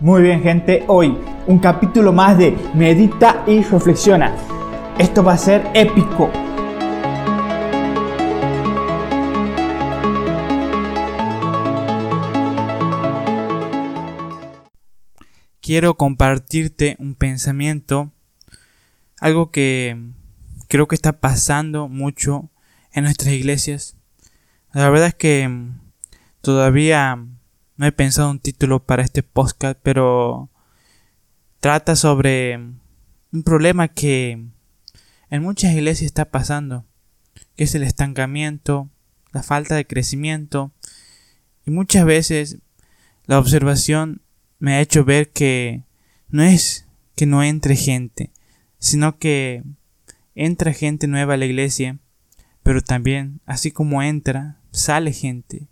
Muy bien gente, hoy un capítulo más de Medita y Reflexiona. Esto va a ser épico. Quiero compartirte un pensamiento, algo que creo que está pasando mucho en nuestras iglesias. La verdad es que todavía no he pensado un título para este podcast, pero trata sobre un problema que en muchas iglesias está pasando, que es el estancamiento, la falta de crecimiento, y muchas veces la observación me ha hecho ver que no es que no entre gente, sino que entra gente nueva a la iglesia, pero también, así como entra, sale gente.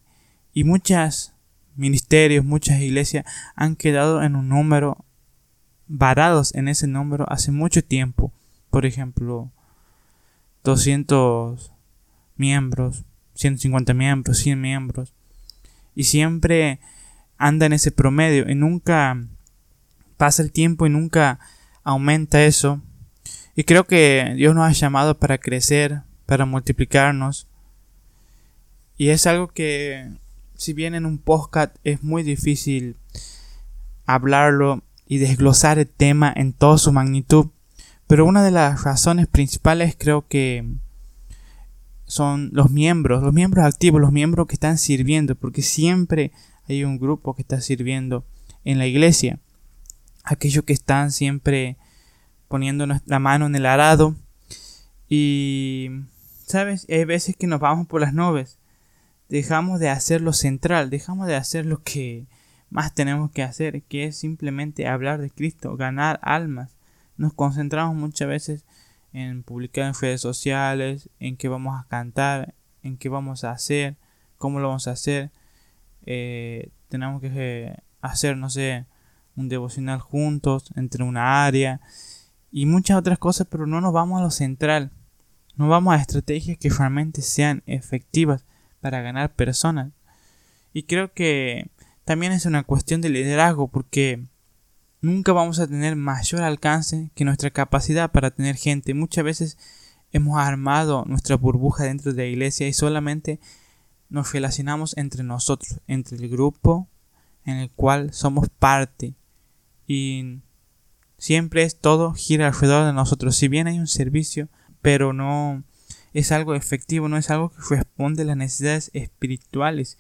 Y muchas ministerios, muchas iglesias han quedado en un número, varados en ese número hace mucho tiempo. Por ejemplo, 200 miembros, 150 miembros, 100 miembros. Y siempre anda en ese promedio y nunca pasa el tiempo y nunca aumenta eso. Y creo que Dios nos ha llamado para crecer, para multiplicarnos. Y es algo que si bien en un podcast es muy difícil hablarlo y desglosar el tema en toda su magnitud, pero una de las razones principales creo que son los miembros, los miembros activos, los miembros que están sirviendo, porque siempre hay un grupo que está sirviendo en la iglesia, aquellos que están siempre poniendo la mano en el arado y sabes, hay veces que nos vamos por las nubes dejamos de hacer lo central, dejamos de hacer lo que más tenemos que hacer, que es simplemente hablar de Cristo, ganar almas. Nos concentramos muchas veces en publicar en redes sociales, en qué vamos a cantar, en qué vamos a hacer, cómo lo vamos a hacer. Eh, tenemos que eh, hacer, no sé, un devocional juntos, entre una área y muchas otras cosas, pero no nos vamos a lo central. No vamos a estrategias que realmente sean efectivas para ganar personas. Y creo que también es una cuestión de liderazgo porque nunca vamos a tener mayor alcance que nuestra capacidad para tener gente. Muchas veces hemos armado nuestra burbuja dentro de la iglesia y solamente nos relacionamos entre nosotros, entre el grupo en el cual somos parte. Y siempre es todo gira alrededor de nosotros. Si bien hay un servicio, pero no es algo efectivo, no es algo que responde a las necesidades espirituales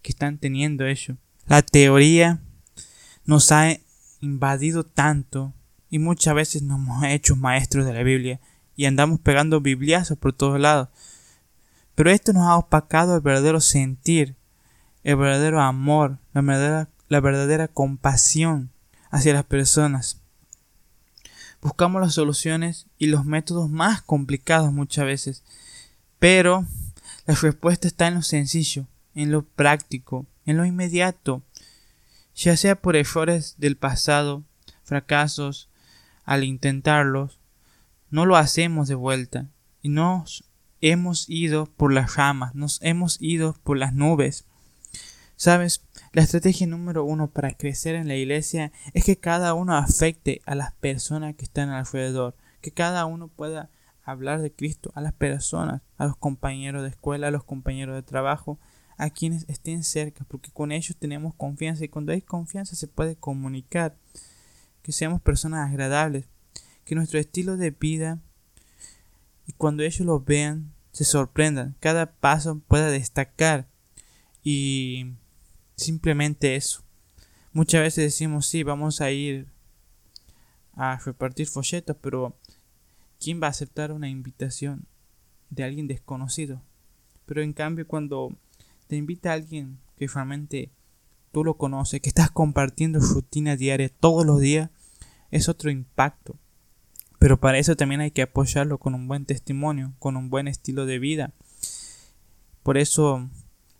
que están teniendo ellos. La teoría nos ha invadido tanto y muchas veces nos hemos hecho maestros de la Biblia y andamos pegando bibliazos por todos lados. Pero esto nos ha opacado el verdadero sentir, el verdadero amor, la verdadera, la verdadera compasión hacia las personas. Buscamos las soluciones y los métodos más complicados muchas veces, pero la respuesta está en lo sencillo, en lo práctico, en lo inmediato, ya sea por errores del pasado, fracasos, al intentarlos, no lo hacemos de vuelta y nos hemos ido por las ramas, nos hemos ido por las nubes. Sabes, la estrategia número uno para crecer en la iglesia es que cada uno afecte a las personas que están alrededor, que cada uno pueda hablar de Cristo a las personas, a los compañeros de escuela, a los compañeros de trabajo, a quienes estén cerca, porque con ellos tenemos confianza y cuando hay confianza se puede comunicar, que seamos personas agradables, que nuestro estilo de vida y cuando ellos lo vean se sorprendan, cada paso pueda destacar y Simplemente eso. Muchas veces decimos, sí, vamos a ir a repartir folletos, pero ¿quién va a aceptar una invitación de alguien desconocido? Pero en cambio, cuando te invita a alguien que realmente tú lo conoces, que estás compartiendo rutina diaria todos los días, es otro impacto. Pero para eso también hay que apoyarlo con un buen testimonio, con un buen estilo de vida. Por eso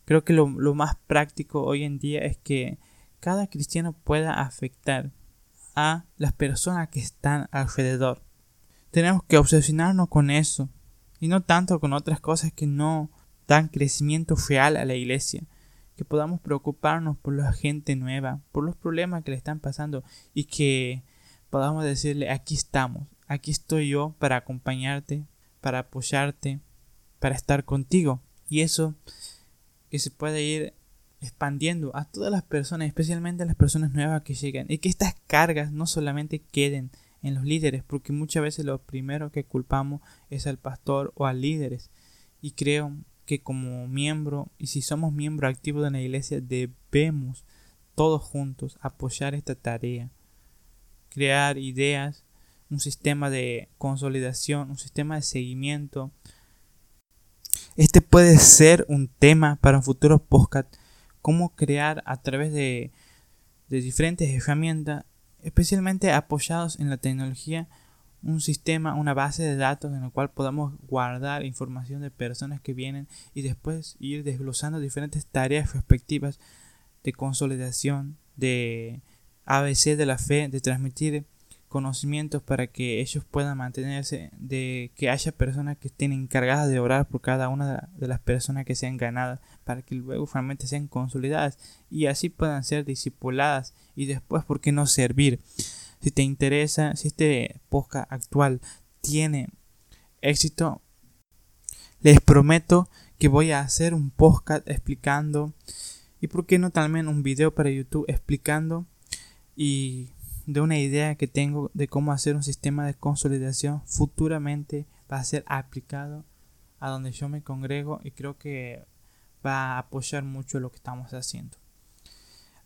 Creo que lo, más práctico hoy en día es que cada cristiano pueda afectar a las personas que están alrededor. Tenemos que obsesionarnos con eso y no tanto con otras cosas que no dan crecimiento real a la iglesia, que podamos preocuparnos por la gente nueva, por los problemas que le están pasando y que podamos decirle, aquí estamos, aquí estoy yo para acompañarte, para apoyarte, para estar contigo. Y eso que se puede ir expandiendo a todas las personas, especialmente a las personas nuevas que llegan, y que estas cargas no solamente queden en los líderes, porque muchas veces lo primero que culpamos es al pastor o a líderes. Y creo que como miembro, y si somos miembro activo de la iglesia, debemos todos juntos apoyar esta tarea, crear ideas, un sistema de consolidación, un sistema de seguimiento. Puede ser un tema para un futuro podcast, cómo crear a través de, de diferentes herramientas especialmente apoyados en la tecnología, un sistema, una base de datos en la cual podamos guardar información de personas que vienen y después ir desglosando diferentes tareas respectivas de consolidación, de ABC de la fe, de transmitir conocimientos para que ellos puedan mantenerse, de que haya personas que estén encargadas de orar por cada una de las personas que sean ganadas, para que luego finalmente sean consolidadas y así puedan ser discipuladas y después, ¿por qué no servir? Si te interesa, si este podcast actual tiene éxito, les prometo que voy a hacer un podcast explicando y por qué no también un video para YouTube explicando y de una idea que tengo de cómo hacer un sistema de consolidación futuramente va a ser aplicado a donde yo me congrego y creo que va a apoyar mucho lo que estamos haciendo.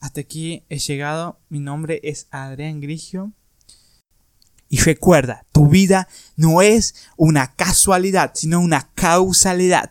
Hasta aquí he llegado. Mi nombre es Adrián Grigio. Y recuerda, tu vida no es una casualidad, sino una causalidad.